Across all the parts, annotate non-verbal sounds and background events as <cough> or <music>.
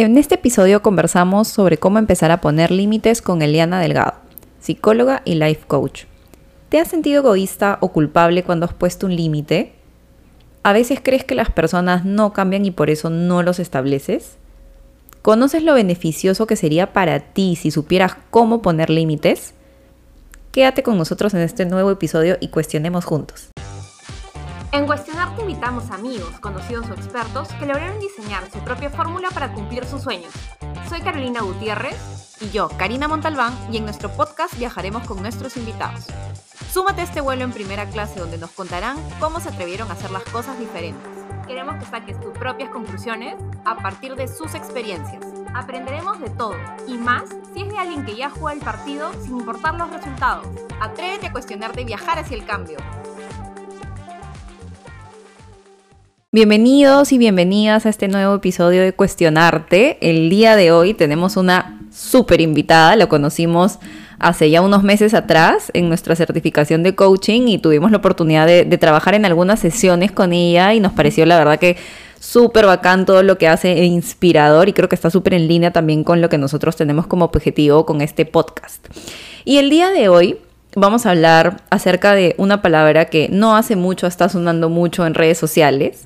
En este episodio conversamos sobre cómo empezar a poner límites con Eliana Delgado, psicóloga y life coach. ¿Te has sentido egoísta o culpable cuando has puesto un límite? ¿A veces crees que las personas no cambian y por eso no los estableces? ¿Conoces lo beneficioso que sería para ti si supieras cómo poner límites? Quédate con nosotros en este nuevo episodio y cuestionemos juntos. En Cuestionarte invitamos a amigos, conocidos o expertos que lograron diseñar su propia fórmula para cumplir sus sueños. Soy Carolina Gutiérrez y yo, Karina Montalbán, y en nuestro podcast viajaremos con nuestros invitados. Súmate a este vuelo en primera clase donde nos contarán cómo se atrevieron a hacer las cosas diferentes. Queremos que saques tus propias conclusiones a partir de sus experiencias. Aprenderemos de todo y más si es de alguien que ya juega el partido sin importar los resultados. Atrévete a cuestionarte y viajar hacia el cambio. Bienvenidos y bienvenidas a este nuevo episodio de Cuestionarte. El día de hoy tenemos una súper invitada, la conocimos hace ya unos meses atrás en nuestra certificación de coaching y tuvimos la oportunidad de, trabajar en algunas sesiones con ella y nos pareció la verdad que súper bacán todo lo que hace e inspirador y creo que está súper en línea también con lo que nosotros tenemos como objetivo con este podcast. Y el día de hoy vamos a hablar acerca de una palabra que no hace mucho está sonando mucho en redes sociales.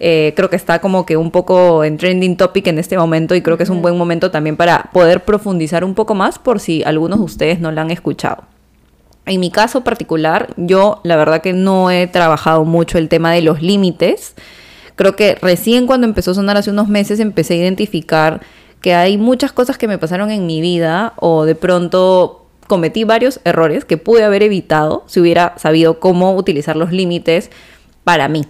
Eh, creo que está como que un poco en trending topic en este momento y creo que es un buen momento también para poder profundizar un poco más por si algunos de ustedes no la han escuchado. En mi caso particular, yo la verdad que no he trabajado mucho el tema de los límites. Creo que recién cuando empezó a sonar hace unos meses empecé a identificar que hay muchas cosas que me pasaron en mi vida o de pronto cometí varios errores que pude haber evitado si hubiera sabido cómo utilizar los límites para mí.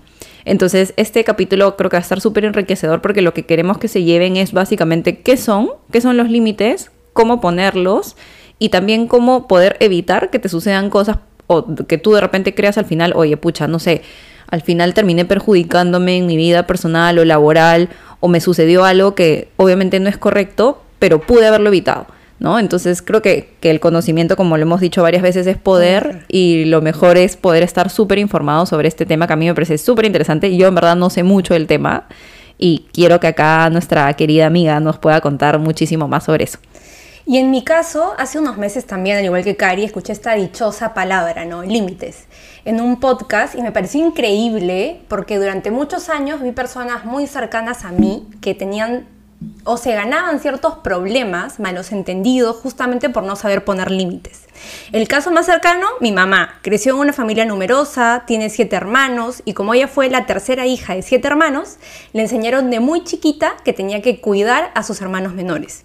Entonces, este capítulo creo que va a estar súper enriquecedor porque lo que queremos que se lleven es básicamente qué son, qué son los límites, cómo ponerlos y también cómo poder evitar que te sucedan cosas o que tú de repente creas al final, oye, pucha, no sé, al final terminé perjudicándome en mi vida personal o laboral o me sucedió algo que obviamente no es correcto, pero pude haberlo evitado. ¿No? Entonces creo que, el conocimiento, como lo hemos dicho varias veces, es poder y lo mejor es poder estar súper informado sobre este tema que a mí me parece súper interesante. Yo en verdad no sé mucho del tema y quiero que acá nuestra querida amiga nos pueda contar muchísimo más sobre eso. Y en mi caso, hace unos meses también, al igual que Cari, escuché esta dichosa palabra, ¿no? Límites, en un podcast y me pareció increíble porque durante muchos años vi personas muy cercanas a mí que tenían o se ganaban ciertos problemas, malos entendidos, justamente por no saber poner límites. El caso más cercano, mi mamá. Creció en una familia numerosa, tiene siete hermanos y como ella fue la tercera hija de siete hermanos, le enseñaron de muy chiquita que tenía que cuidar a sus hermanos menores.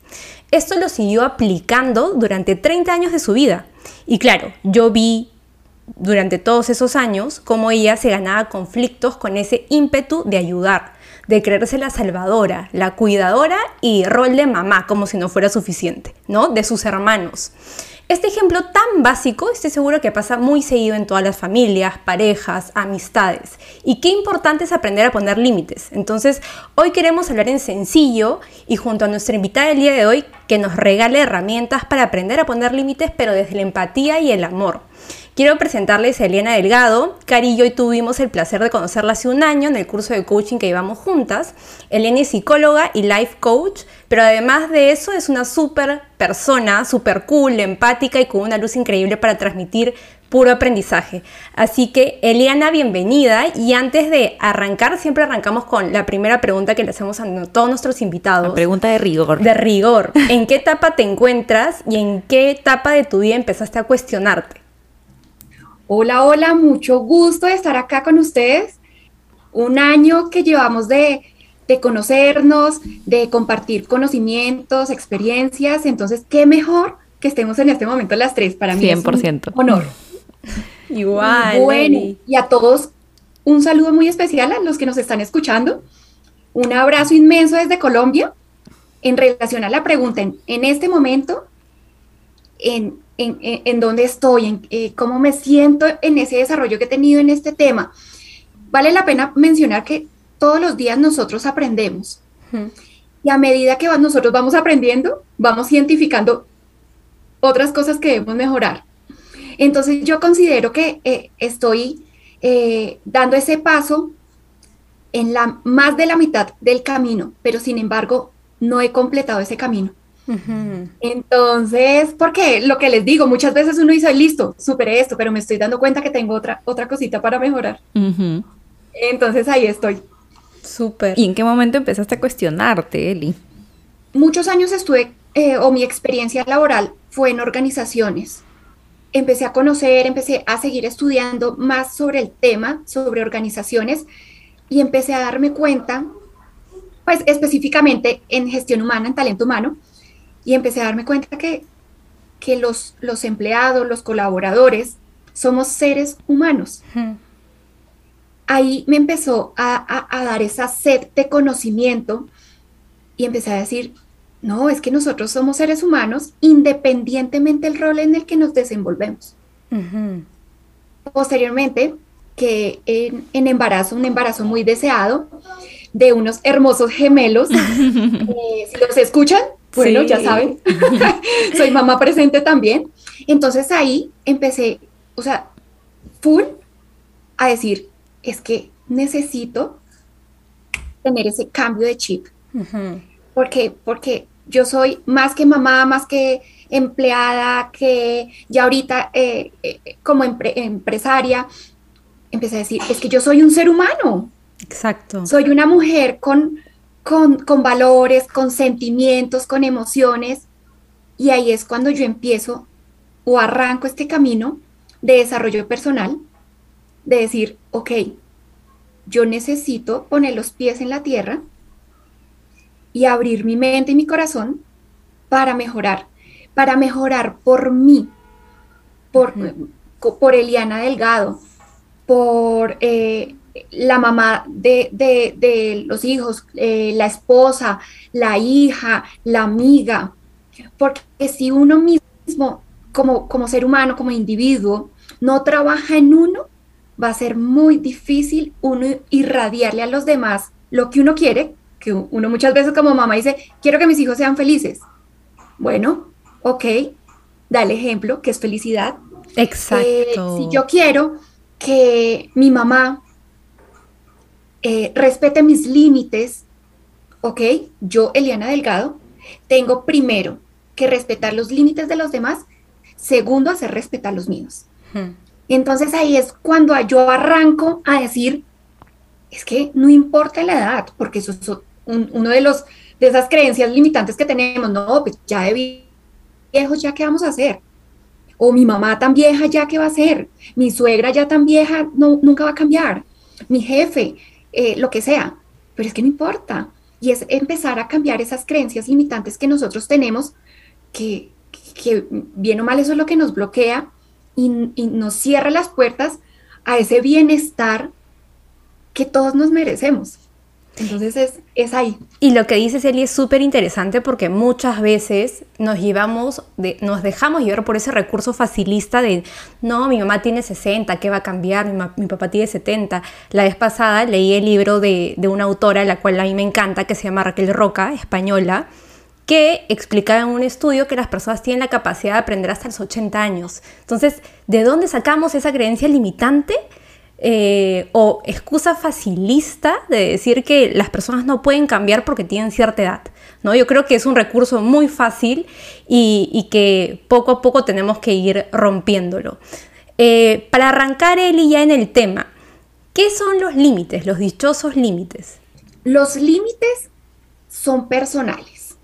Esto lo siguió aplicando durante 30 años de su vida. Y claro, yo vi durante todos esos años cómo ella se ganaba conflictos con ese ímpetu de ayudar de creerse la salvadora, la cuidadora y rol de mamá, como si no fuera suficiente, ¿no? De sus hermanos. Este ejemplo tan básico estoy seguro que pasa muy seguido en todas las familias, parejas, amistades. Y qué importante es aprender a poner límites. Entonces, hoy queremos hablar en sencillo y junto a nuestra invitada del día de hoy que nos regale herramientas para aprender a poner límites, pero desde la empatía y el amor. Quiero presentarles a Eliana Delgado. Cari y yo tuvimos el placer de conocerla hace un año en el curso de coaching que llevamos juntas. Eliana es psicóloga y life coach, pero además de eso es una súper persona, súper cool, empática y con una luz increíble para transmitir puro aprendizaje. Así que Eliana, bienvenida. Y antes de arrancar, siempre arrancamos con la primera pregunta que le hacemos a todos nuestros invitados. La pregunta de rigor. De rigor. ¿En qué etapa te encuentras y en qué etapa de tu vida empezaste a cuestionarte? Hola, hola, mucho gusto de estar acá con ustedes. Un año que llevamos de, conocernos, de compartir conocimientos, experiencias. Entonces, qué mejor que estemos en este momento las tres. Para mí 100%. es un honor. Igual. Bueno, y a todos un saludo muy especial a los que nos están escuchando. Un abrazo inmenso desde Colombia. En relación a la pregunta, en, en este momento, en en, dónde estoy, en eh, cómo me siento en ese desarrollo que he tenido en este tema. Vale la pena mencionar que todos los días nosotros aprendemos. Y a medida que nosotros vamos aprendiendo, vamos identificando otras cosas que debemos mejorar. Entonces yo considero que eh, estoy eh, dando ese paso en la más de la mitad del camino, pero sin embargo no he completado ese camino. Entonces, porque lo que les digo, muchas veces uno dice, listo, superé esto, pero me estoy dando cuenta que tengo otra, otra cosita para mejorar. Entonces ahí estoy. Súper. ¿Y en qué momento empezaste a cuestionarte, Eli? Muchos años estuve, eh, o mi experiencia laboral fue en organizaciones. Empecé a conocer, empecé a seguir estudiando más sobre el tema, sobre organizaciones, y empecé a darme cuenta, pues específicamente en gestión humana, en talento humano, y empecé a darme cuenta que, que los, los empleados, los colaboradores, somos seres humanos. Ahí me empezó a, a, dar esa sed de conocimiento y empecé a decir, no, es que nosotros somos seres humanos independientemente del rol en el que nos desenvolvemos. Posteriormente, que en, en, embarazo, un embarazo muy deseado, de unos hermosos gemelos, <laughs> eh, si los escuchan, bueno, ya saben, <laughs> soy mamá presente también. Entonces ahí empecé, o sea, full a decir, es que necesito tener ese cambio de chip. porque, porque yo soy más que mamá, más que empleada, que ya ahorita eh, eh, como empresaria, empecé a decir, es que yo soy un ser humano. Exacto. Soy una mujer con con, valores, con sentimientos, con emociones. Y ahí es cuando yo empiezo o arranco este camino de desarrollo personal, de decir, ok, yo necesito poner los pies en la tierra y abrir mi mente y mi corazón para mejorar, para mejorar por mí, por, por Eliana Delgado, por eh, la mamá de, los hijos, eh, la esposa, la hija, la amiga. Porque si uno mismo, como, como ser humano, como individuo, no trabaja en uno, va a ser muy difícil uno irradiarle a los demás lo que uno quiere, que uno muchas veces como mamá dice, quiero que mis hijos sean felices. Bueno, ok, da el ejemplo, que es felicidad. Exacto. Eh, si yo quiero que mi mamá eh, respete mis límites, ¿ok? Yo, Eliana Delgado, tengo primero que respetar los límites de los demás, segundo, hacer respetar los míos. Entonces ahí es cuando yo arranco a decir, es que no importa la edad, porque eso es uno de los de esas creencias limitantes que tenemos, no, pues ya de viejos, ya qué vamos a hacer. O mi mamá tan vieja, ya qué va a hacer. Mi suegra ya tan vieja, no, nunca va a cambiar. Mi jefe, eh, lo que sea, pero es que no importa. Y es empezar a cambiar esas creencias limitantes que nosotros tenemos, que, que bien o mal eso es lo que nos bloquea y, y nos cierra las puertas a ese bienestar que todos nos merecemos. Entonces es, es, ahí. Y lo que dice Eli es súper interesante porque muchas veces nos llevamos, de, nos dejamos llevar por ese recurso facilista de, no, mi mamá tiene 60, ¿qué va a cambiar? Mi, papá tiene 70. La vez pasada leí el libro de, de, una autora, la cual a mí me encanta, que se llama Raquel Roca, española, que explicaba en un estudio que las personas tienen la capacidad de aprender hasta los 80 años. Entonces, ¿de dónde sacamos esa creencia limitante? Eh, o excusa facilista de decir que las personas no pueden cambiar porque tienen cierta edad. ¿no? Yo creo que es un recurso muy fácil y, que poco a poco tenemos que ir rompiéndolo. Eh, para arrancar, Eli, ya en el tema, ¿qué son los límites, los dichosos límites? Los límites son personales.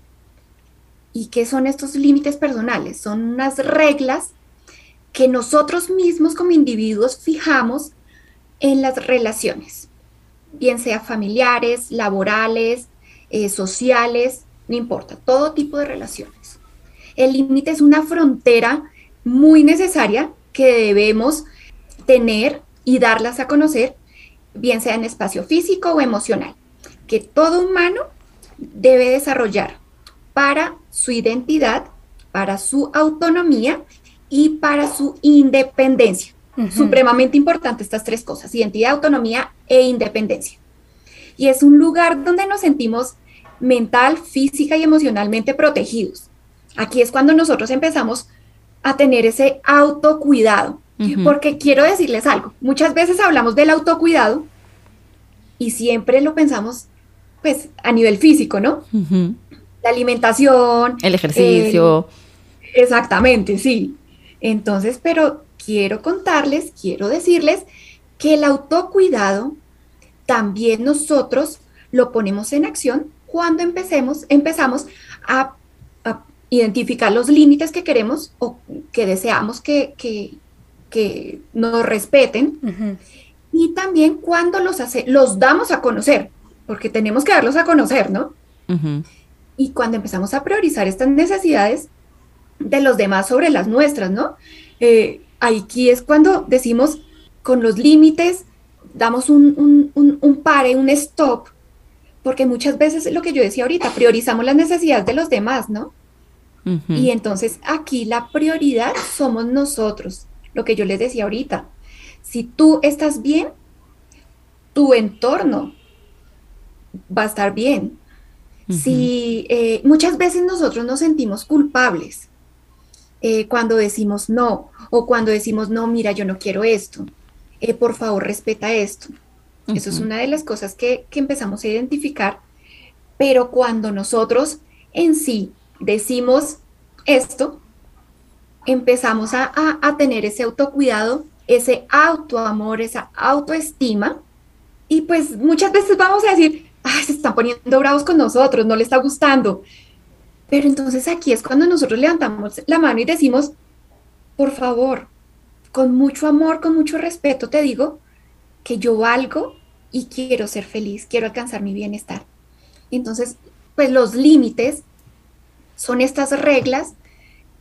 ¿Y qué son estos límites personales? Son unas reglas que nosotros mismos como individuos fijamos en las relaciones, bien sea familiares, laborales, eh, sociales, no importa, todo tipo de relaciones. El límite es una frontera muy necesaria que debemos tener y darlas a conocer, bien sea en espacio físico o emocional, que todo humano debe desarrollar para su identidad, para su autonomía y para su independencia. Supremamente importante estas tres cosas, identidad, autonomía e independencia. Y es un lugar donde nos sentimos mental, física y emocionalmente protegidos. Aquí es cuando nosotros empezamos a tener ese autocuidado. Porque quiero decirles algo, muchas veces hablamos del autocuidado y siempre lo pensamos pues a nivel físico, ¿no? La alimentación. El ejercicio. exactamente, sí. Entonces, pero quiero contarles, quiero decirles que el autocuidado también nosotros lo ponemos en acción cuando empecemos, empezamos a, identificar los límites que queremos o que deseamos que, que, nos respeten. Y también cuando los, hace, los damos a conocer, porque tenemos que darlos a conocer, ¿no? Y cuando empezamos a priorizar estas necesidades de los demás sobre las nuestras, ¿no? Eh, aquí es cuando decimos con los límites, damos un, un, un, pare, un stop, porque muchas veces lo que yo decía ahorita, priorizamos las necesidades de los demás, ¿no? Y entonces aquí la prioridad somos nosotros, lo que yo les decía ahorita. Si tú estás bien, tu entorno va a estar bien. Si eh, muchas veces nosotros nos sentimos culpables eh, cuando decimos no o cuando decimos no, mira, yo no quiero esto, eh, por favor respeta esto. Eso es una de las cosas que, empezamos a identificar, pero cuando nosotros en sí decimos esto, empezamos a, a, tener ese autocuidado, ese autoamor, esa autoestima, y pues muchas veces vamos a decir, Ay, se están poniendo bravos con nosotros, no le está gustando. Pero entonces aquí es cuando nosotros levantamos la mano y decimos, por favor, con mucho amor, con mucho respeto, te digo que yo valgo y quiero ser feliz, quiero alcanzar mi bienestar. Entonces, pues los límites son estas reglas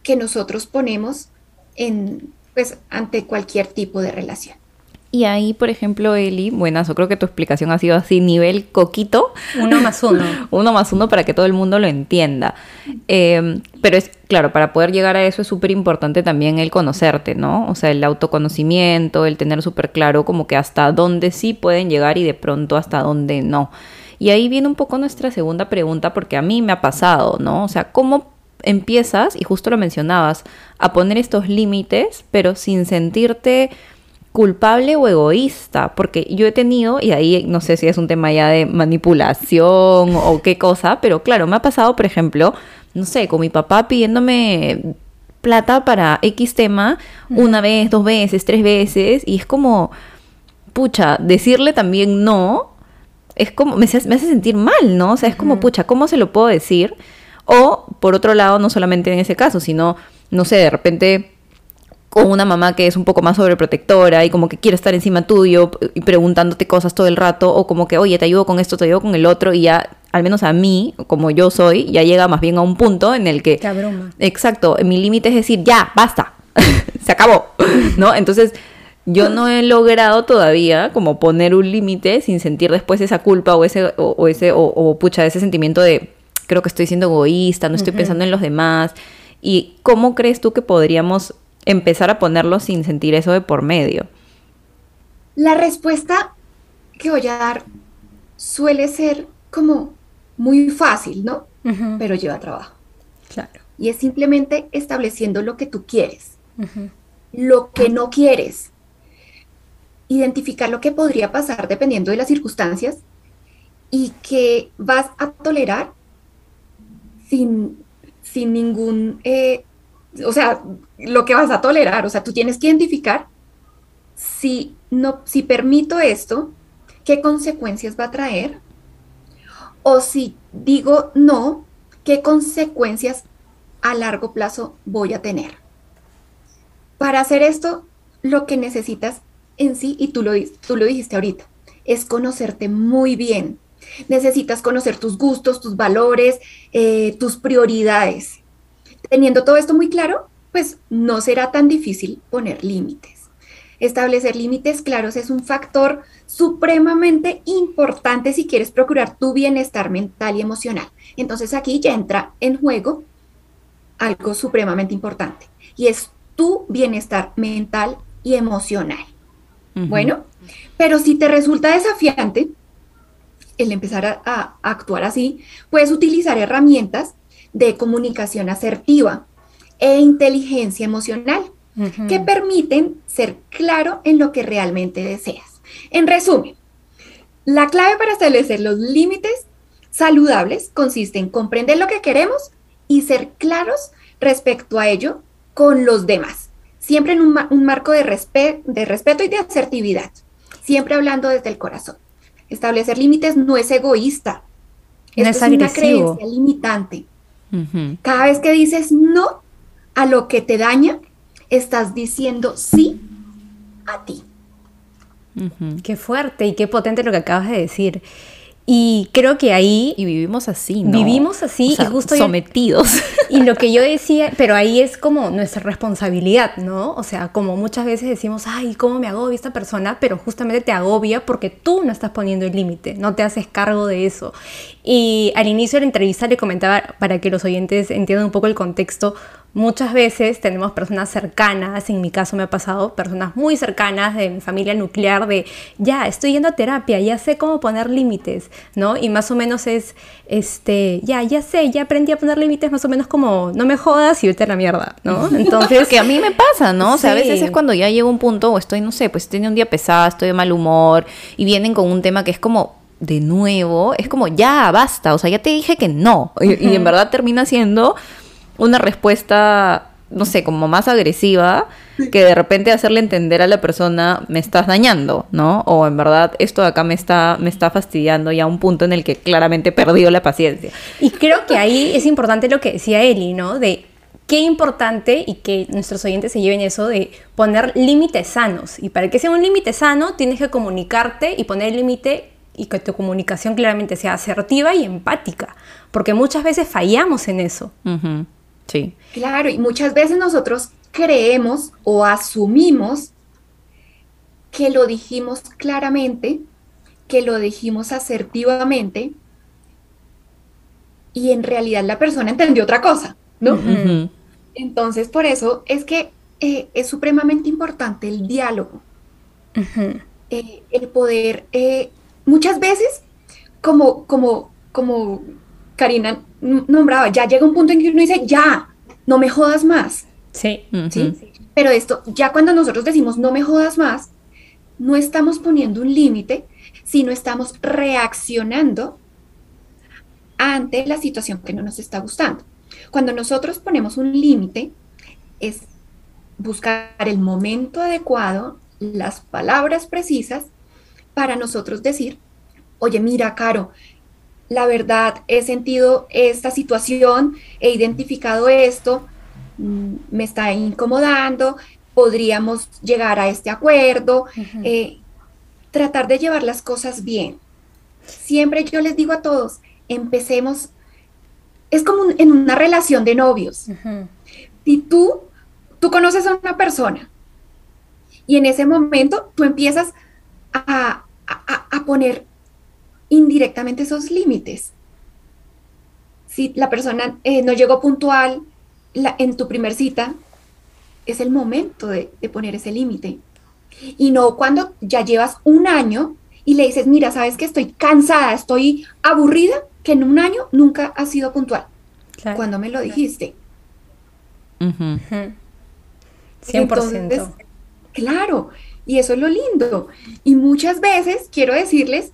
que nosotros ponemos en, pues, ante cualquier tipo de relación. Y ahí, por ejemplo, Eli, buenas, yo creo que tu explicación ha sido así, nivel coquito. Uno más uno. <laughs> uno más uno para que todo el mundo lo entienda. Em, pero es, claro, para poder llegar a eso es súper importante también el conocerte, ¿no? O sea, el autoconocimiento, el tener súper claro como que hasta dónde sí pueden llegar y de pronto hasta dónde no. Y ahí viene un poco nuestra segunda pregunta, porque a mí me ha pasado, ¿no? O sea, ¿cómo empiezas, y justo lo mencionabas, a poner estos límites, pero sin sentirte culpable o egoísta, porque yo he tenido, y ahí no sé si es un tema ya de manipulación o qué cosa, pero claro, me ha pasado, por ejemplo, no sé, con mi papá pidiéndome plata para X tema una vez, dos veces, tres veces, y es como, pucha, decirle también no, es como, me hace, me hace sentir mal, ¿no? O sea, es como, pucha, ¿cómo se lo puedo decir? O, por otro lado, no solamente en ese caso, sino, no sé, de repente o una mamá que es un poco más sobreprotectora y como que quiere estar encima tuyo y preguntándote cosas todo el rato, o como que, oye, te ayudo con esto, te ayudo con el otro, y ya, al menos a mí, como yo soy, ya llega más bien a un punto en el que... Exacto, mi límite es decir, ya, basta, <laughs> se acabó, <laughs> ¿no? Entonces, yo no he logrado todavía como poner un límite sin sentir después esa culpa o ese, o, ese, o, pucha, ese sentimiento de, creo que estoy siendo egoísta, no estoy pensando en los demás. ¿Y cómo crees tú que podríamos empezar a ponerlo sin sentir eso de por medio? La respuesta que voy a dar suele ser como muy fácil, ¿no? Pero lleva trabajo. Claro. Y es simplemente estableciendo lo que tú quieres, lo que no quieres, identificar lo que podría pasar dependiendo de las circunstancias y que vas a tolerar sin, sin ningún eh, o sea, lo que vas a tolerar, o sea, tú tienes que identificar si no, si permito esto, qué consecuencias va a traer, o si digo no, qué consecuencias a largo plazo voy a tener. Para hacer esto, lo que necesitas en sí, y tú lo, tú lo dijiste ahorita, es conocerte muy bien. Necesitas conocer tus gustos, tus valores, eh, tus prioridades. Teniendo todo esto muy claro, pues no será tan difícil poner límites. Establecer límites claros es un factor supremamente importante si quieres procurar tu bienestar mental y emocional. Entonces aquí ya entra en juego algo supremamente importante y es tu bienestar mental y emocional. Bueno, pero si te resulta desafiante el empezar a, a actuar así, puedes utilizar herramientas de comunicación asertiva e inteligencia emocional, que permiten ser claro en lo que realmente deseas. En resumen, la clave para establecer los límites saludables consiste en comprender lo que queremos y ser claros respecto a ello con los demás, siempre en un, marco de, de respeto y de asertividad, siempre hablando desde el corazón. Establecer límites no es egoísta, es, una creencia limitante. Cada vez que dices no a lo que te daña, estás diciendo sí a ti. Qué fuerte y qué potente lo que acabas de decir. Y creo que ahí... Y vivimos así, ¿no? Vivimos así y justo... Sometidos. <laughs> Y lo que yo decía, pero ahí es como nuestra responsabilidad, ¿no? O sea, como muchas veces decimos, ay, ¿cómo me agobia esta persona? Pero justamente te agobia porque tú no estás poniendo el límite, no te haces cargo de eso. Y al inicio de la entrevista le comentaba, para que los oyentes entiendan un poco el contexto, Muchas veces tenemos personas cercanas, en mi caso me ha pasado, personas muy cercanas de mi familia nuclear, de ya, estoy yendo a terapia, ya sé cómo poner límites, ¿no? Y más o menos es, este, ya, ya sé, ya aprendí a poner límites, más o menos como, no me jodas y vete a la mierda, ¿no? <laughs> Entonces... que a mí me pasa, ¿no? O sea, a veces es cuando ya llego a un punto o estoy, no sé, pues estoy un día pesado, estoy de mal humor y vienen con un tema que es como, de nuevo, es como, ya, basta, o sea, ya te dije que no. y, y en verdad termina siendo una respuesta, no sé, como más agresiva, que de repente hacerle entender a la persona me estás dañando, ¿no? O en verdad esto de acá me está, me está fastidiando ya a un punto en el que claramente perdió la paciencia. Y creo que ahí es importante lo que decía Eli, ¿no? De qué importante y que nuestros oyentes se lleven eso de poner límites sanos. Y para que sea un límite sano, tienes que comunicarte y poner el límite y que tu comunicación claramente sea asertiva y empática, porque muchas veces fallamos en eso. Sí. Claro, y muchas veces nosotros creemos o asumimos que lo dijimos claramente, que lo dijimos asertivamente, y en realidad la persona entendió otra cosa, ¿no? Entonces, por eso es que eh, es supremamente importante el diálogo, eh, el poder, eh, muchas veces, como, como, como Karina nombraba, ya llega un punto en que uno dice, ya, no me jodas más. Sí. ¿Sí? Pero esto, ya cuando nosotros decimos no me jodas más, no estamos poniendo un límite, sino estamos reaccionando ante la situación que no nos está gustando. Cuando nosotros ponemos un límite, es buscar el momento adecuado, las palabras precisas para nosotros decir, oye, mira, Caro, la verdad, he sentido esta situación, he identificado esto, mm, me está incomodando, podríamos llegar a este acuerdo, eh, tratar de llevar las cosas bien. Siempre yo les digo a todos, empecemos, es como en una relación de novios. Si tú, tú conoces a una persona y en ese momento tú empiezas a, a poner indirectamente esos límites. Si la persona eh, no llegó puntual en tu primer cita, es el momento de, poner ese límite. Y no cuando ya llevas un año y le dices, mira, sabes que estoy cansada, estoy aburrida, que en un año nunca has sido puntual. Cuando me lo dijiste. 100%. claro, y eso es lo lindo. Y muchas veces quiero decirles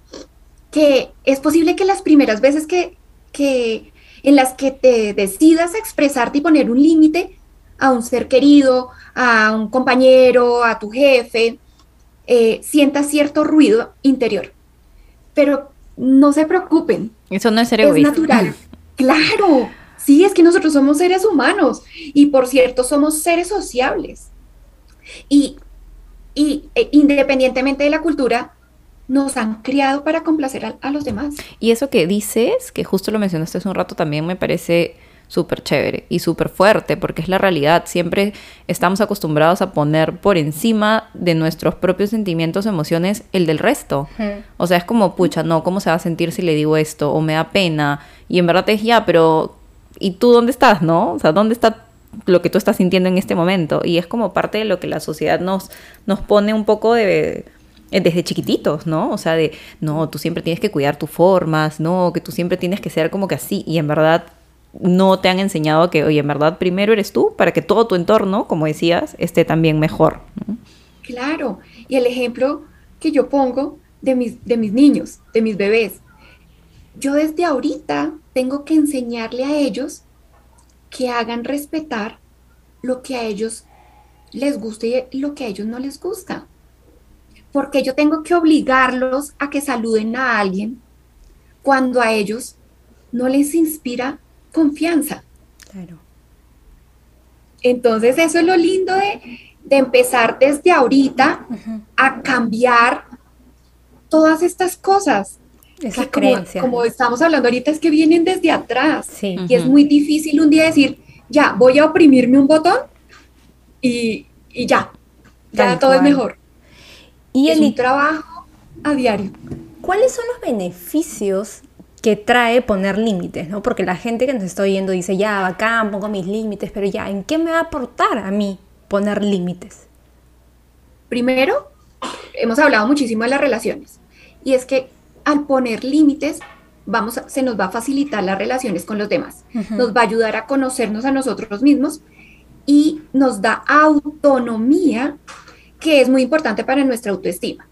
que es posible que las primeras veces que, que en las que te decidas expresarte y poner un límite a un ser querido, a un compañero, a tu jefe, eh, sientas cierto ruido interior. Pero no se preocupen. Eso no es ser Es natural. <laughs> claro. Sí, es que nosotros somos seres humanos y por cierto somos seres sociables. Y, y e, independientemente de la cultura, nos han criado para complacer a, los demás. Y eso que dices, que justo lo mencionaste hace un rato, también me parece súper chévere y súper fuerte, porque es la realidad. Siempre estamos acostumbrados a poner por encima de nuestros propios sentimientos, emociones, el del resto. O sea, es como, pucha, no, ¿cómo se va a sentir si le digo esto? O me da pena. Y en verdad es ya, pero ¿y tú dónde estás, no? O sea, ¿dónde está lo que tú estás sintiendo en este momento? Y es como parte de lo que la sociedad nos, nos pone un poco de desde chiquititos, ¿no? O sea, de, no, tú siempre tienes que cuidar tus formas, no, que tú siempre tienes que ser como que así, y en verdad no te han enseñado que, oye, en verdad primero eres tú para que todo tu entorno, como decías, esté también mejor. Claro, y el ejemplo que yo pongo de mis, de mis niños, de mis bebés, yo desde ahorita tengo que enseñarle a ellos que hagan respetar lo que a ellos les gusta y lo que a ellos no les gusta. Porque yo tengo que obligarlos a que saluden a alguien cuando a ellos no les inspira confianza. Claro. Entonces eso es lo lindo de, empezar desde ahorita a cambiar todas estas cosas. Esa como, como, estamos hablando ahorita, es que vienen desde atrás. Y es muy difícil un día decir, ya, voy a oprimirme un botón y, ya, ya todo es mejor. Y es el un trabajo a diario. ¿Cuáles son los beneficios que trae poner límites, ¿no? Porque la gente que nos está oyendo dice, ya, bacán, pongo mis límites, pero ya, ¿en qué me va a aportar a mí poner límites? Primero, hemos hablado muchísimo de las relaciones. Y es que al poner límites, vamos se nos va a facilitar las relaciones con los demás. Nos va a ayudar a conocernos a nosotros mismos y nos da autonomía, que es muy importante para nuestra autoestima.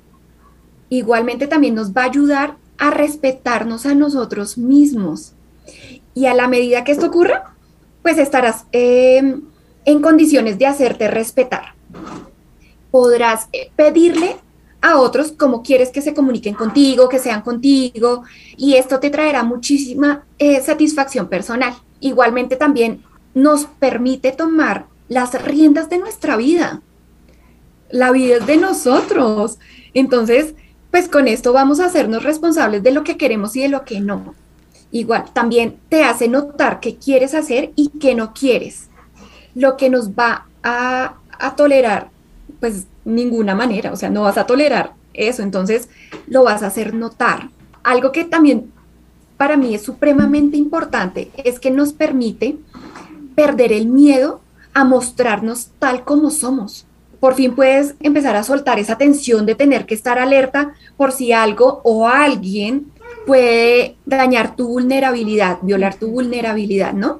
Igualmente también nos va a ayudar a respetarnos a nosotros mismos. Y a la medida que esto ocurra, pues estarás em, en condiciones de hacerte respetar. Podrás eh, pedirle a otros como quieres que se comuniquen contigo, que sean contigo, y esto te traerá muchísima eh, satisfacción personal. Igualmente también nos permite tomar las riendas de nuestra vida. La vida es de nosotros. Entonces, pues con esto vamos a hacernos responsables de lo que queremos y de lo que no. Igual, también te hace notar qué quieres hacer y qué no quieres. Lo que nos va a, a tolerar, pues ninguna manera, o sea, no vas a tolerar eso, entonces lo vas a hacer notar. Algo que también para mí es supremamente importante es que nos permite perder el miedo a mostrarnos tal como somos. Por fin puedes empezar a soltar esa tensión de tener que estar alerta por si algo o alguien puede dañar tu vulnerabilidad, violar tu vulnerabilidad, ¿no?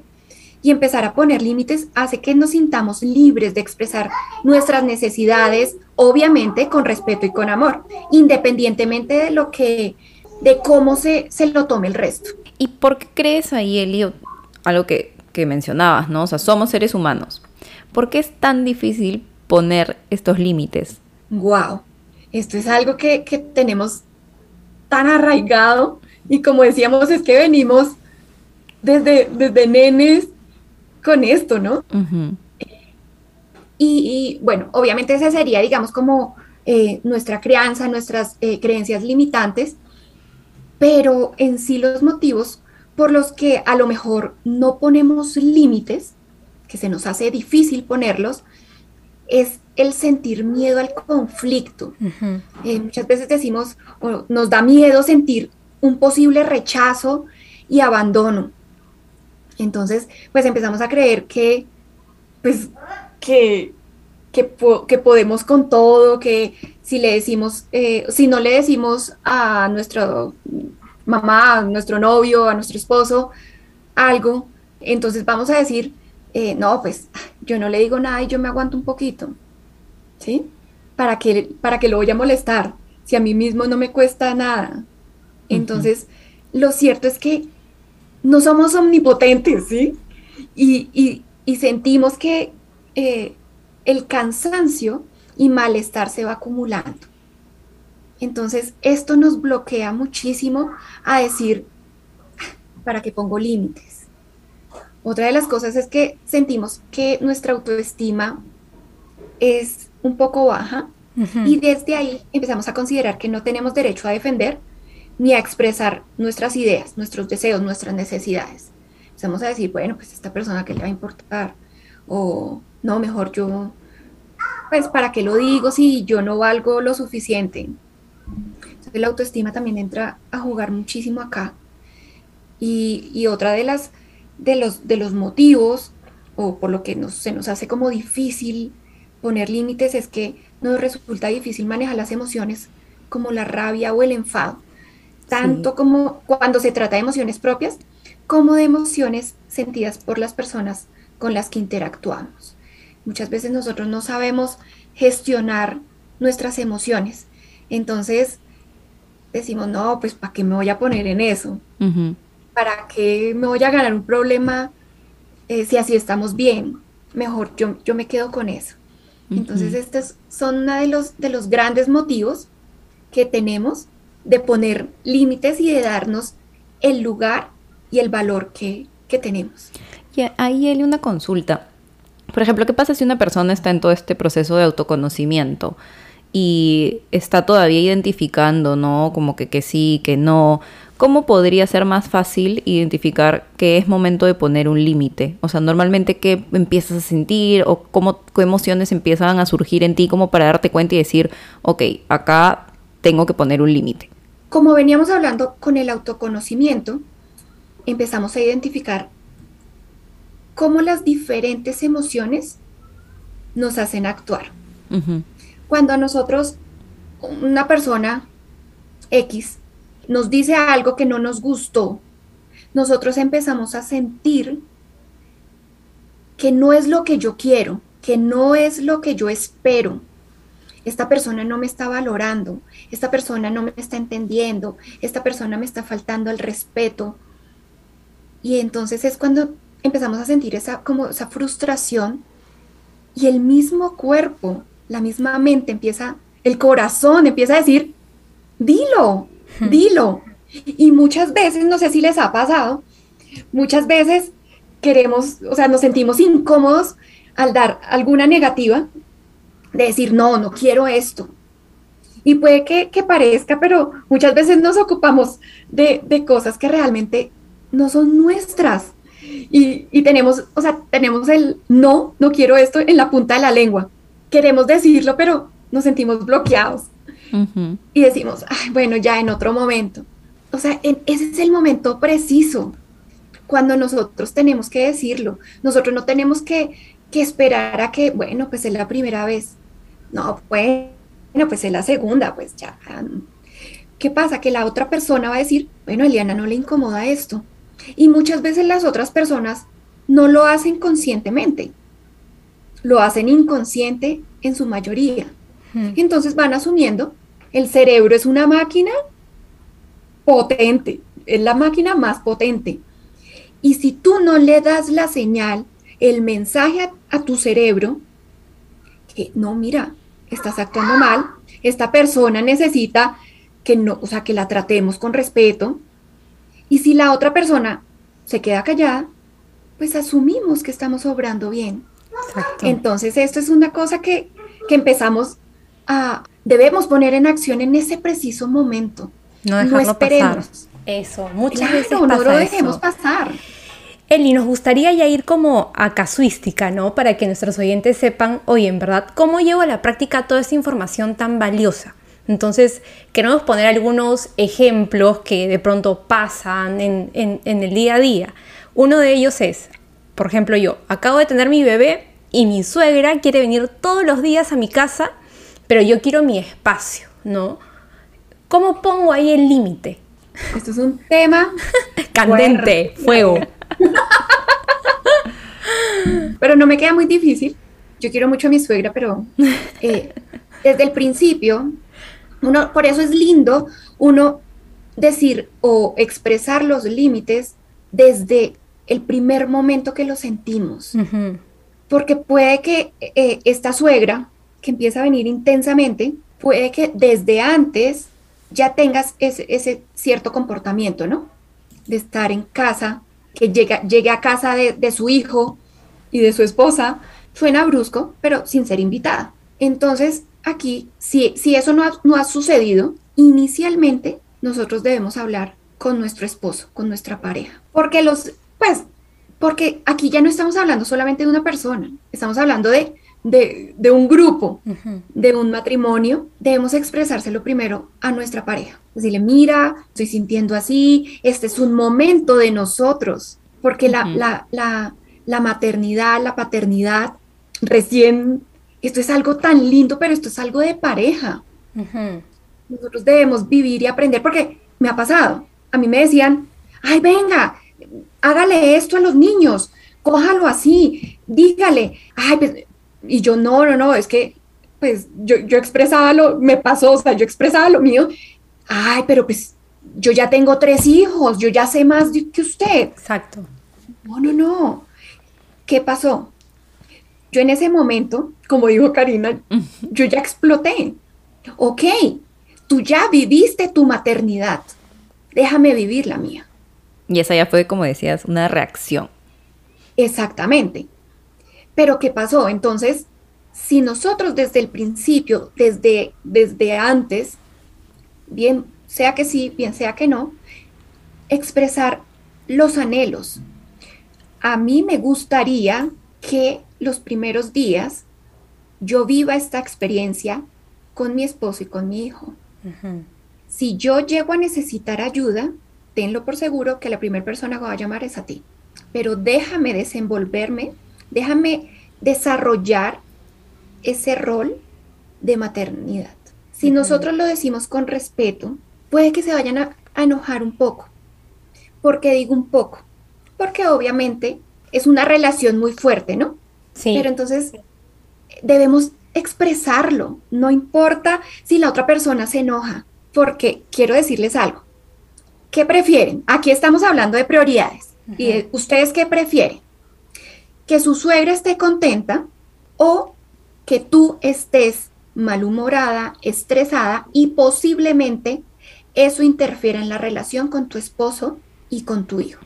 y empezar a poner límites hace que nos sintamos libres de expresar nuestras necesidades, obviamente con respeto y con amor, independientemente de lo que, de cómo se, se lo tome el resto. ¿Y por qué crees ahí, Elio, algo que, que mencionabas, ¿no? O sea, somos seres humanos. ¿Por qué es tan difícil poner estos límites? Wow, esto es algo que, que tenemos tan arraigado y como decíamos, es que venimos desde, desde nenes con esto, ¿no? y, bueno, obviamente esa sería, digamos, como eh, nuestra crianza, nuestras eh, creencias limitantes, pero en sí los motivos por los que a lo mejor no ponemos límites, que se nos hace difícil ponerlos, es el sentir miedo al conflicto. Eh, muchas veces decimos, nos da miedo sentir un posible rechazo y abandono. Entonces, pues empezamos a creer que, pues, que, que, podemos con todo, que si le decimos, eh, si no le decimos a nuestra mamá, a nuestro novio, a nuestro esposo algo, entonces vamos a decir, eh, no, pues yo no le digo nada y yo me aguanto un poquito, ¿sí? ¿Para que, para que lo voy a molestar? Si a mí mismo no me cuesta nada. Entonces, lo cierto es que no somos omnipotentes, ¿sí? Y, sentimos que eh, el cansancio y malestar se va acumulando. Entonces, esto nos bloquea muchísimo a decir, ¿para qué pongo límites? Otra de las cosas es que sentimos que nuestra autoestima es un poco baja y desde ahí empezamos a considerar que no tenemos derecho a defender ni a expresar nuestras ideas, nuestros deseos, nuestras necesidades. Empezamos a decir, bueno, pues esta persona que le va a importar, o no, mejor yo, pues para qué lo digo si yo no valgo lo suficiente. Entonces la autoestima también entra a jugar muchísimo acá. Y, otra de las de los, de los motivos, o por lo que se nos hace como difícil poner límites, es que nos resulta difícil manejar las emociones como la rabia o el enfado tanto como cuando se trata de emociones propias, como de emociones sentidas por las personas con las que interactuamos. Muchas veces nosotros no sabemos gestionar nuestras emociones. Entonces, decimos, no, pues ¿para qué me voy a poner en eso? ¿Para qué me voy a ganar un problema eh, si así estamos bien? Mejor yo, yo me quedo con eso. Entonces, estos son uno de los, de los grandes motivos que tenemos de poner límites y de darnos el lugar y el valor que, que tenemos. Y ahí hay una consulta. Por ejemplo, ¿qué pasa si una persona está en todo este proceso de autoconocimiento y está todavía identificando, ¿no? Como que, que sí, que no. ¿Cómo podría ser más fácil identificar que es momento de poner un límite? O sea, normalmente qué empiezas a sentir o cómo, qué emociones empiezan a surgir en ti como para darte cuenta y decir, ok, acá tengo que poner un límite. Como veníamos hablando con el autoconocimiento, empezamos a identificar cómo las diferentes emociones nos hacen actuar. Cuando a nosotros, una persona X, nos dice algo que no nos gustó, nosotros empezamos a sentir que no es lo que yo quiero, que no es lo que yo espero. Esta persona no me está valorando, esta persona no me está entendiendo, esta persona me está faltando el respeto. Y entonces es cuando empezamos a sentir esa como esa frustración y el mismo cuerpo, la misma mente empieza, el corazón empieza a decir, dilo, dilo. Y muchas veces, no sé si les ha pasado, muchas veces queremos, o sea, nos sentimos incómodos al dar alguna negativa, de decir, no, no quiero esto. Y puede que, parezca, pero muchas veces nos ocupamos de, cosas que realmente no son nuestras. Y, y, tenemos, o sea, tenemos el no, no quiero esto en la punta de la lengua. Queremos decirlo, pero nos sentimos bloqueados y decimos, bueno, ya en otro momento. O sea, ese es el momento preciso cuando nosotros tenemos que decirlo. Nosotros no tenemos que, que esperar a que, bueno, pues es la primera vez. No, bueno, pues es la segunda, pues ya. ¿Qué pasa? Que la otra persona va a decir, bueno, Eliana no le incomoda esto. Y muchas veces las otras personas no lo hacen conscientemente, lo hacen inconsciente en su mayoría. Entonces van asumiendo el cerebro es una máquina potente, es la máquina más potente. Y si tú no le das la señal, el mensaje a, tu cerebro, que no, mira, estás actuando mal, esta persona necesita que no, o sea, que la tratemos con respeto. Y si la otra persona se queda callada, pues asumimos que estamos obrando bien. Entonces, esto es una cosa que, que empezamos a, debemos poner en acción en ese preciso momento. No, no esperemos. Pasar. Eso, muchas veces pasa no lo dejemos pasar. Eli, nos gustaría ya ir como a casuística, ¿no? Para que nuestros oyentes sepan, oye, en verdad, ¿cómo llevo a la práctica toda esta información tan valiosa? Entonces, queremos poner algunos ejemplos que de pronto pasan en, en el día a día. Uno de ellos es, por ejemplo, yo acabo de tener mi bebé y mi suegra quiere venir todos los días a mi casa pero yo quiero mi espacio, ¿no? ¿Cómo pongo ahí el límite? Esto es un tema <laughs> candente, fuego. <laughs> pero no me queda muy difícil. Yo quiero mucho a mi suegra, pero eh, desde el principio, uno, por eso es lindo uno decir o expresar los límites desde el primer momento que lo sentimos. Porque puede que eh, esta suegra que empieza a venir intensamente, puede que desde antes ya tengas ese, cierto comportamiento, ¿no? De estar en casa, que llega, llegue a casa de, su hijo y de su esposa, suena brusco, pero sin ser invitada. Entonces, aquí, si, eso no ha, no ha sucedido, inicialmente nosotros debemos hablar con nuestro esposo, con nuestra pareja. Porque los, pues, porque aquí ya no estamos hablando solamente de una persona, estamos hablando de de, un grupo, de un matrimonio, debemos expresárselo primero a nuestra pareja. Decirle, mira, estoy sintiendo así, este es un momento de nosotros, porque la, la, maternidad, la paternidad, recién, esto es algo tan lindo, pero esto es algo de pareja. Nosotros debemos vivir y aprender, porque me ha pasado, a mí me decían, ay, venga, hágale esto a los niños, cójalo así, dígale, ay, pues, y yo, no, no, no, es que, pues yo, yo expresaba lo, me pasó, o sea, yo expresaba lo mío. ay, pero pues yo ya tengo tres hijos, yo ya sé más que usted. Exacto. No, no, no. ¿Qué pasó? Yo en ese momento, como dijo Karina, yo ya exploté. Ok, tú ya viviste tu maternidad, déjame vivir la mía. Y esa ya fue, como decías, una reacción. Exactamente. Pero ¿qué pasó? Entonces, si nosotros desde el principio, desde, desde antes, bien sea que sí, bien sea que no, expresar los anhelos. A mí me gustaría que los primeros días yo viva esta experiencia con mi esposo y con mi hijo. Si yo llego a necesitar ayuda, tenlo por seguro que la primera persona que va a llamar es a ti. Pero déjame desenvolverme, déjame desarrollar ese rol de maternidad. Si nosotros lo decimos con respeto, puede que se vayan a, enojar un poco. ¿Por qué digo un poco? Porque obviamente es una relación muy fuerte, ¿no? Sí. Pero entonces debemos expresarlo, no importa si la otra persona se enoja, porque quiero decirles algo. ¿Qué prefieren? Aquí estamos hablando de prioridades. ¿Y ustedes qué prefieren? ¿Que su suegra esté contenta o que tú estés malhumorada, estresada y posiblemente eso interfiera en la relación con tu esposo y con tu hijo?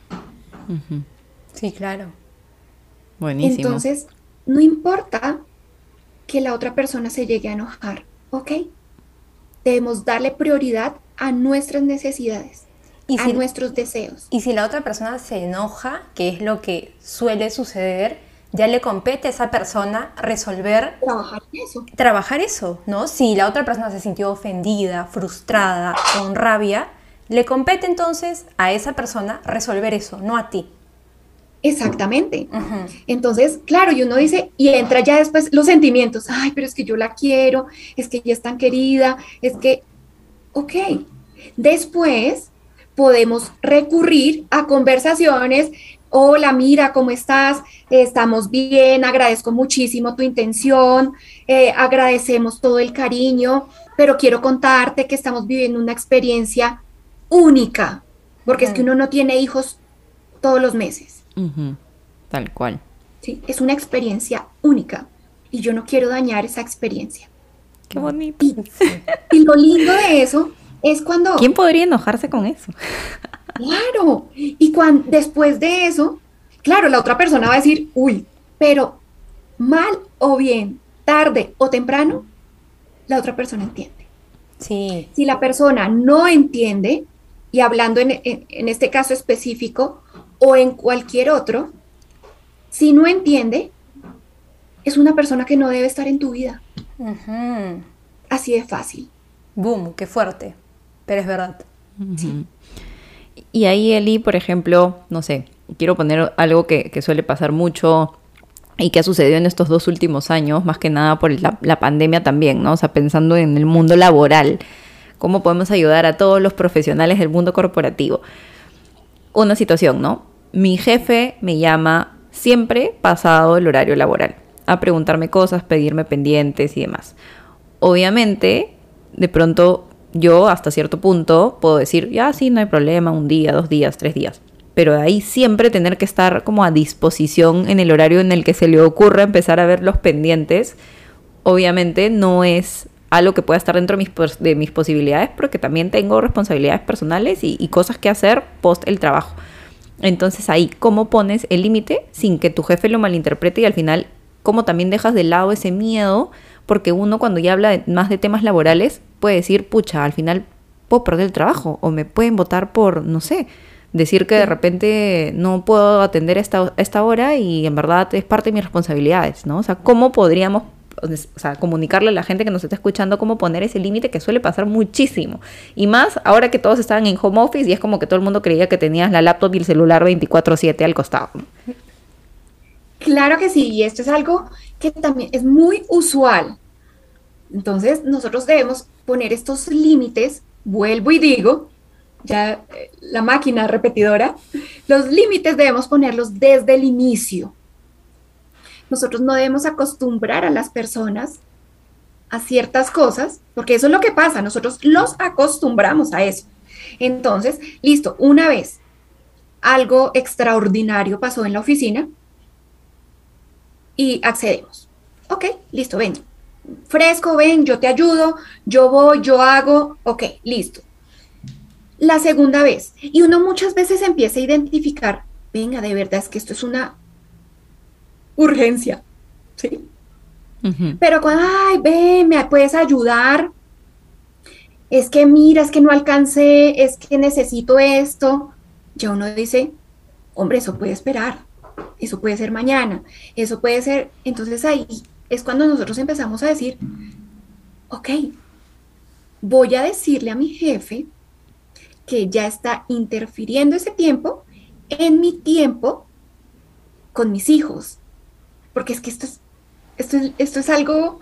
Sí, claro. Buenísimo. Entonces, no importa que la otra persona se llegue a enojar, ¿ok? Debemos darle prioridad a nuestras necesidades, ¿Y a nuestros deseos. Y si la otra persona se enoja, que es lo que suele suceder, ya le compete a esa persona resolver. Trabajar eso. Trabajar eso, ¿no? Si la otra persona se sintió ofendida, frustrada, con rabia, le compete entonces a esa persona resolver eso, no a ti. Exactamente. Entonces, claro, y uno dice, y entra ya después los sentimientos, ay, pero es que yo la quiero, es que ella es tan querida, es que, ok. Después podemos recurrir a conversaciones, hola, mira, ¿cómo estás? estamos bien, agradezco muchísimo tu intención, eh, agradecemos todo el cariño, pero quiero contarte que estamos viviendo una experiencia única, porque es que uno no tiene hijos todos los meses. Tal cual. Sí, es una experiencia única y yo no quiero dañar esa experiencia. Qué bonito. Y, lo lindo de eso es cuando... ¿Quién podría enojarse con eso? <laughs> Claro. Y cuando después de eso, claro, la otra persona va a decir, uy, pero mal o bien, tarde o temprano, la otra persona entiende. Sí. Si la persona no entiende, y hablando en, en este caso específico, o en cualquier otro, si no entiende, es una persona que no debe estar en tu vida. Así de fácil. Boom, qué fuerte. Pero es verdad. Y ahí, Eli, por ejemplo, no sé, quiero poner algo que, suele pasar mucho y que ha sucedido en estos dos últimos años, más que nada por la, la, pandemia también, ¿no? O sea, pensando en el mundo laboral, cómo podemos ayudar a todos los profesionales del mundo corporativo. Una situación, ¿no? mi jefe me llama siempre pasado el horario laboral a preguntarme cosas, pedirme pendientes y demás. Obviamente, de pronto yo hasta cierto punto puedo decir, ya sí, no hay problema, un día, dos días, tres días. Pero de ahí siempre tener que estar como a disposición en el horario en el que se le ocurra empezar a ver los pendientes, obviamente no es algo que pueda estar dentro de mis, posibilidades, porque también tengo responsabilidades personales y, cosas que hacer post el trabajo. Entonces ahí, ¿cómo pones el límite sin que tu jefe lo malinterprete y al final, cómo también dejas de lado ese miedo? Porque uno cuando ya habla más de temas laborales puede decir, pucha, al final puedo perder el trabajo o me pueden votar por, no sé, decir que de repente no puedo atender esta, esta hora y en verdad es parte de mis responsabilidades, ¿no? O sea, ¿cómo podríamos o sea, comunicarle a la gente que nos está escuchando cómo poner ese límite que suele pasar muchísimo. Y más ahora que todos estaban en home office y es como que todo el mundo creía que tenías la laptop y el celular 24/7 al costado. Claro que sí, y esto es algo que también es muy usual. Entonces, nosotros debemos poner estos límites, vuelvo y digo, ya eh, la máquina repetidora, los límites debemos ponerlos desde el inicio. Nosotros no debemos acostumbrar a las personas a ciertas cosas, porque eso es lo que pasa, nosotros los acostumbramos a eso. Entonces, listo, una vez algo extraordinario pasó en la oficina y accedemos. Ok, listo, ven. Fresco, ven, yo te ayudo, yo voy, yo hago, ok, listo. La segunda vez, y uno muchas veces empieza a identificar, venga, de verdad es que esto es una urgencia, ¿sí? Pero cuando, ay, ven, me puedes ayudar, es que mira, es que no alcancé, es que necesito esto, ya uno dice, hombre, eso puede esperar, eso puede ser mañana, eso puede ser, entonces ahí es cuando nosotros empezamos a decir, ok, voy a decirle a mi jefe que ya está interfiriendo ese tiempo en mi tiempo con mis hijos, porque es que esto es, esto esto es algo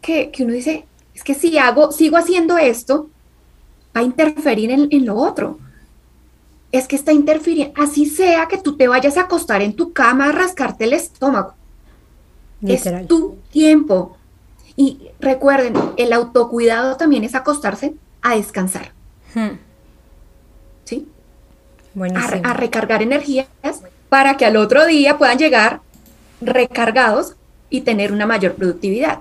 que, uno dice, es que si hago, sigo haciendo esto, va a interferir en, lo otro. Es que está interfiriendo, así sea que tú te vayas a acostar en tu cama a rascarte el estómago. Es tu tiempo. Y recuerden, el autocuidado también es acostarse a descansar. Hmm. ¿Sí? A, a, recargar energías para que al otro día puedan llegar recargados y tener una mayor productividad.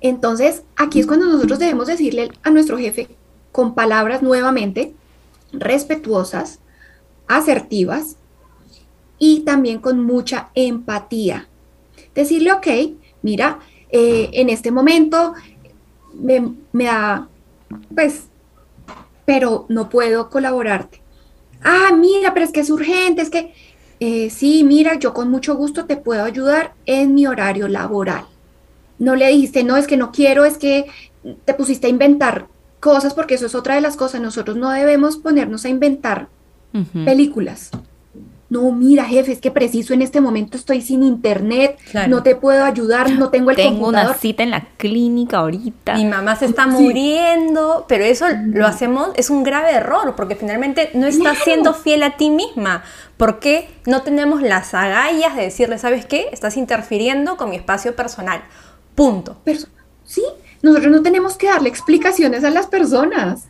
Entonces, aquí es cuando nosotros debemos decirle a nuestro jefe con palabras nuevamente respetuosas, asertivas y también con mucha empatía. Decirle, ok, mira, eh, en este momento me, da, pues, pero no puedo colaborarte. Ah, mira, pero es que es urgente, es que, eh, sí, mira, yo con mucho gusto te puedo ayudar en mi horario laboral no le dijiste, no, es que no quiero, es que te pusiste a inventar cosas, porque eso es otra de las cosas. Nosotros no debemos ponernos a inventar películas. No, mira, jefe, es que preciso en este momento estoy sin internet, no te puedo ayudar, no tengo el tengo una cita en la clínica ahorita. Mi mamá se está muriendo, pero eso lo hacemos, es un grave error, porque finalmente no estás siendo fiel a ti misma. porque no tenemos las agallas de decirle, ¿sabes qué? Estás interfiriendo con mi espacio personal Punto. sí, nosotros no tenemos que darle explicaciones a las personas.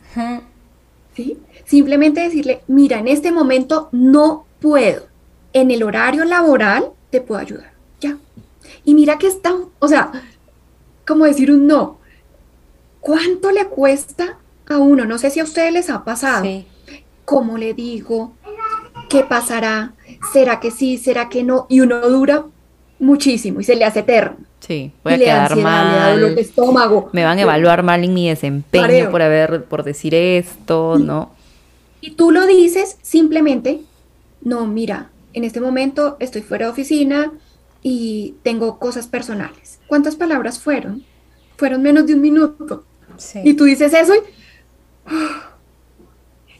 ¿sí? Simplemente decirle, mira, en este momento no puedo. En el horario laboral te puedo ayudar. Ya. Y mira que está, o sea, como decir un no. ¿Cuánto le cuesta a uno? No sé si a ustedes les ha pasado. ¿Cómo le digo? ¿Qué pasará? ¿Será que sí? ¿Será que no? Y uno dura muchísimo y se le hace eterno. Sí, voy a quedar mal. estómago. Me van a evaluar mal en mi desempeño por haber, por decir esto, ¿no? Y tú lo dices simplemente, no, mira, en este momento estoy fuera de oficina y tengo cosas personales. ¿Cuántas palabras fueron? Fueron menos de un minuto. Y tú dices eso y...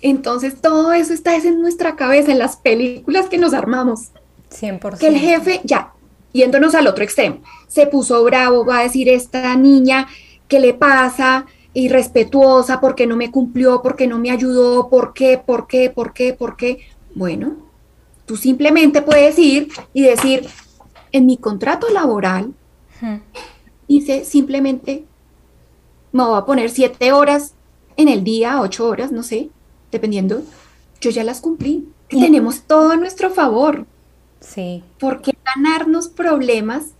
Entonces todo eso está en nuestra cabeza, en las películas que nos armamos. 100%. Que el jefe, ya, yéndonos al otro extremo, se puso bravo, va a decir esta niña, ¿qué le pasa? Irrespetuosa, porque no me cumplió, porque no me ayudó, ¿por qué? ¿Por qué? ¿Por qué? ¿Por qué? Bueno, tú simplemente puedes ir y decir, en mi contrato laboral, dice simplemente, me voy a poner siete horas en el día, ocho horas, no sé, dependiendo, yo ya las cumplí. tenemos todo a nuestro favor. Sí. ¿Por qué ganarnos problemas,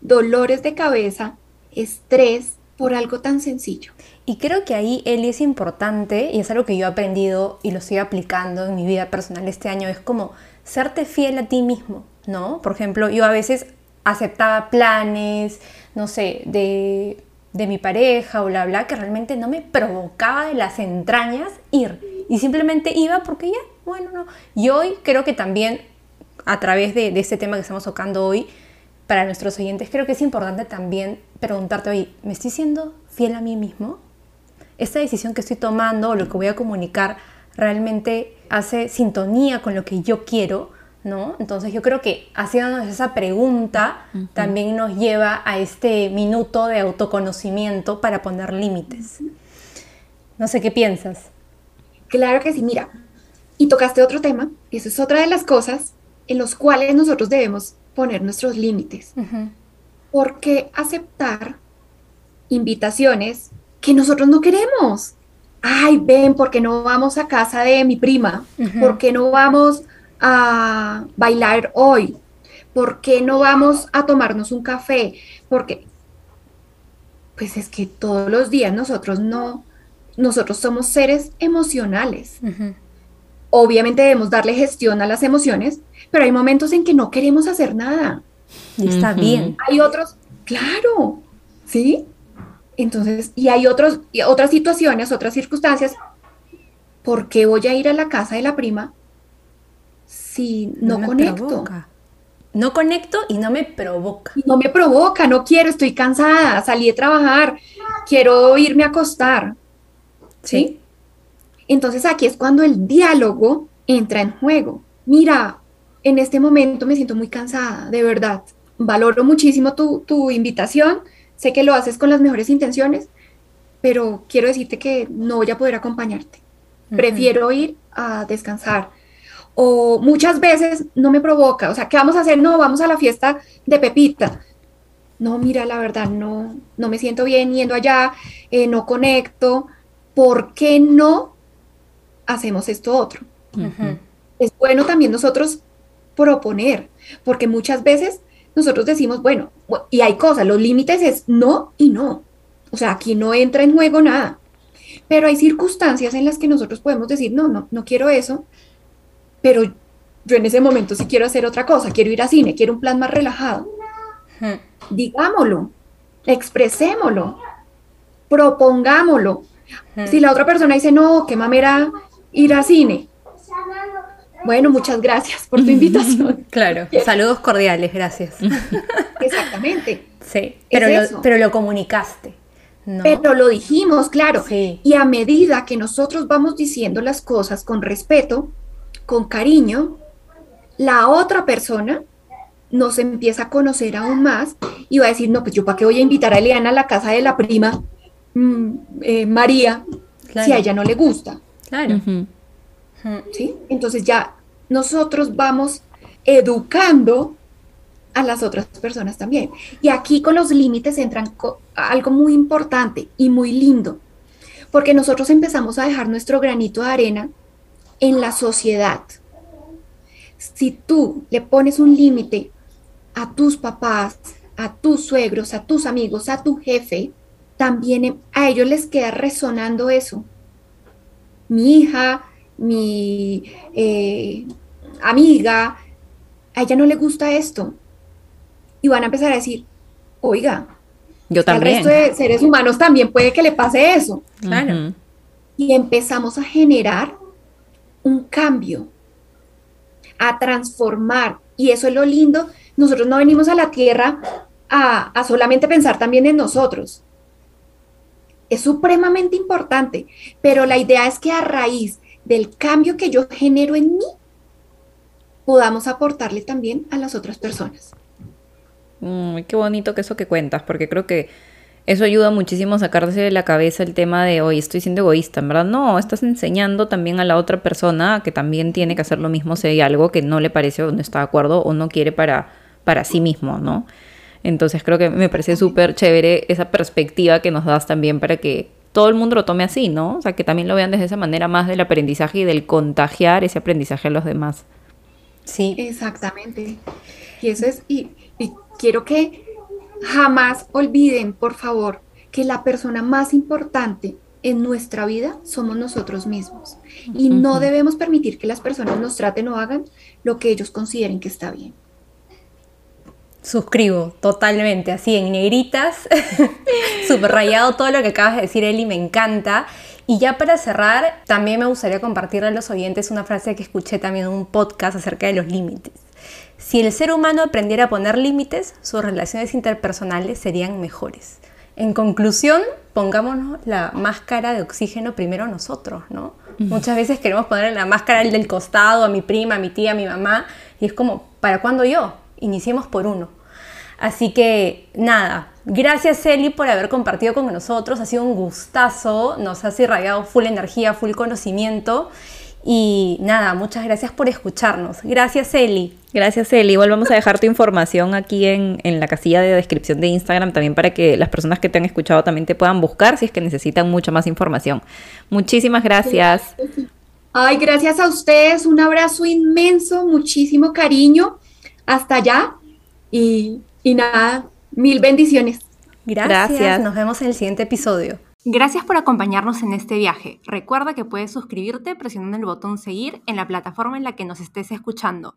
dolores de cabeza, estrés por algo tan sencillo? Y creo que ahí, Eli, es importante, y es algo que yo he aprendido y lo estoy aplicando en mi vida personal este año, es como serte fiel a ti mismo, ¿no? Por ejemplo, yo a veces aceptaba planes, no sé, de, de mi pareja o bla, bla, que realmente no me provocaba de las entrañas ir. Y simplemente iba porque ya, bueno, no. Y hoy creo que también a través de, este tema que estamos tocando hoy, para nuestros oyentes, creo que es importante también preguntarte hoy, ¿me estoy siendo fiel a mí mismo? ¿Esta decisión que estoy tomando o lo que voy a comunicar realmente hace sintonía con lo que yo quiero? ¿No? Entonces yo creo que haciéndonos esa pregunta también nos lleva a este minuto de autoconocimiento para poner límites. No sé qué piensas. Claro que sí, mira, y tocaste otro tema, y eso es otra de las cosas en los cuales nosotros debemos poner nuestros límites. Porque aceptar invitaciones que nosotros no queremos. Ay, ven, ¿por qué no vamos a casa de mi prima? ¿Por qué no vamos a bailar hoy? ¿Por qué no vamos a tomarnos un café? Porque, pues es que todos los días nosotros no, nosotros somos seres emocionales. Obviamente debemos darle gestión a las emociones, pero hay momentos en que no queremos hacer nada. Y está bien. Hay otros, claro, ¿sí? Entonces, y hay otros, y otras situaciones, otras circunstancias. ¿Por qué voy a ir a la casa de la prima si no, conecto? No conecto y no me provoca. No me provoca, no quiero, estoy cansada, salí a trabajar, quiero irme a acostar. ¿Sí? Entonces aquí es cuando el diálogo entra en juego. Mira, en este momento me siento muy cansada, de verdad. Valoro muchísimo tu, tu invitación sé que lo haces con las mejores intenciones, pero quiero decirte que no voy a poder acompañarte. Prefiero ir a descansar. O muchas veces no me provoca, o sea, ¿qué vamos a hacer? No, vamos a la fiesta de Pepita. No, mira, la verdad, no, no me siento bien yendo allá, eh, no conecto. ¿Por qué no hacemos esto otro? Es bueno también nosotros proponer, porque muchas veces nosotros decimos, bueno, y hay cosas, los límites es no y no. O sea, aquí no entra en juego nada. Pero hay circunstancias en las que nosotros podemos decir, no, no, no quiero eso, pero yo en ese momento sí quiero hacer otra cosa, quiero ir a cine, quiero un plan más relajado. Digámoslo, expresémoslo, propongámoslo. Si la otra persona dice, no, qué mamera ir a cine, bueno, muchas gracias por tu invitación. <laughs> claro, saludos cordiales, gracias. <laughs> Exactamente. Sí, pero, lo, pero lo comunicaste. Pero lo dijimos, claro. Y a medida que nosotros vamos diciendo las cosas con respeto, con cariño, la otra persona nos empieza a conocer aún más y va a decir, no, pues yo para qué voy a invitar a Eliana a la casa de la prima mm, eh, María si a ella no le gusta. Claro. Entonces ya nosotros vamos educando a las otras personas también. Y aquí con los límites entran algo muy importante y muy lindo, porque nosotros empezamos a dejar nuestro granito de arena en la sociedad. Si tú le pones un límite a tus papás, a tus suegros, a tus amigos, a tu jefe, también a ellos les queda resonando eso. Mi hija mi eh, amiga, a ella no le gusta esto. Y van a empezar a decir, oiga, yo también. Al resto de seres humanos también puede que le pase eso. Claro. Y empezamos a generar un cambio, a transformar. Y eso es lo lindo. Nosotros no venimos a la tierra a, a solamente pensar también en nosotros. Es supremamente importante, pero la idea es que a raíz del cambio que yo genero en mí, podamos aportarle también a las otras personas. qué bonito que eso que cuentas, porque creo que eso ayuda muchísimo a sacarse de la cabeza el tema de hoy estoy siendo egoísta, en verdad no, estás enseñando también a la otra persona que también tiene que hacer lo mismo si hay algo que no le parece o no está de acuerdo o no quiere para, para sí mismo, ¿no? Entonces creo que me parece súper chévere esa perspectiva que nos das también para que todo el mundo lo tome así, ¿no? O sea, que también lo vean desde esa manera más del aprendizaje y del contagiar ese aprendizaje a los demás. Sí. Exactamente. Y eso es, y, quiero que jamás olviden, por favor, que la persona más importante en nuestra vida somos nosotros mismos. Y no debemos permitir que las personas nos traten o hagan lo que ellos consideren que está bien. Suscribo totalmente, así en negritas, <laughs> subrayado todo lo que acabas de decir, Eli, me encanta. Y ya para cerrar, también me gustaría compartirle a los oyentes una frase que escuché también en un podcast acerca de los límites. Si el ser humano aprendiera a poner límites, sus relaciones interpersonales serían mejores. En conclusión, pongámonos la máscara de oxígeno primero nosotros, ¿no? Muchas veces queremos poner la máscara del costado, a mi prima, a mi tía, a mi mamá, y es como, ¿para cuándo yo? Iniciemos por uno. Así que nada, gracias Eli por haber compartido con nosotros, ha sido un gustazo, nos has irradiado full energía, full conocimiento Y nada, muchas gracias por escucharnos. Gracias, Eli. Gracias, Eli. Igual vamos a dejar tu información aquí en, en, la casilla de descripción de Instagram también para que las personas que te han escuchado también te puedan buscar si es que necesitan mucha más información. Muchísimas gracias. Ay, gracias a ustedes. Un abrazo inmenso, muchísimo cariño. Hasta allá. Y, y nada, mil bendiciones. Gracias. gracias. Nos vemos en el siguiente episodio. Gracias por acompañarnos en este viaje. Recuerda que puedes suscribirte presionando el botón seguir en la plataforma en la que nos estés escuchando.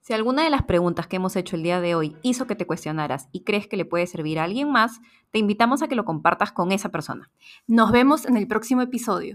Si alguna de las preguntas que hemos hecho el día de hoy hizo que te cuestionaras y crees que le puede servir a alguien más, te invitamos a que lo compartas con esa persona. Nos vemos en el próximo episodio.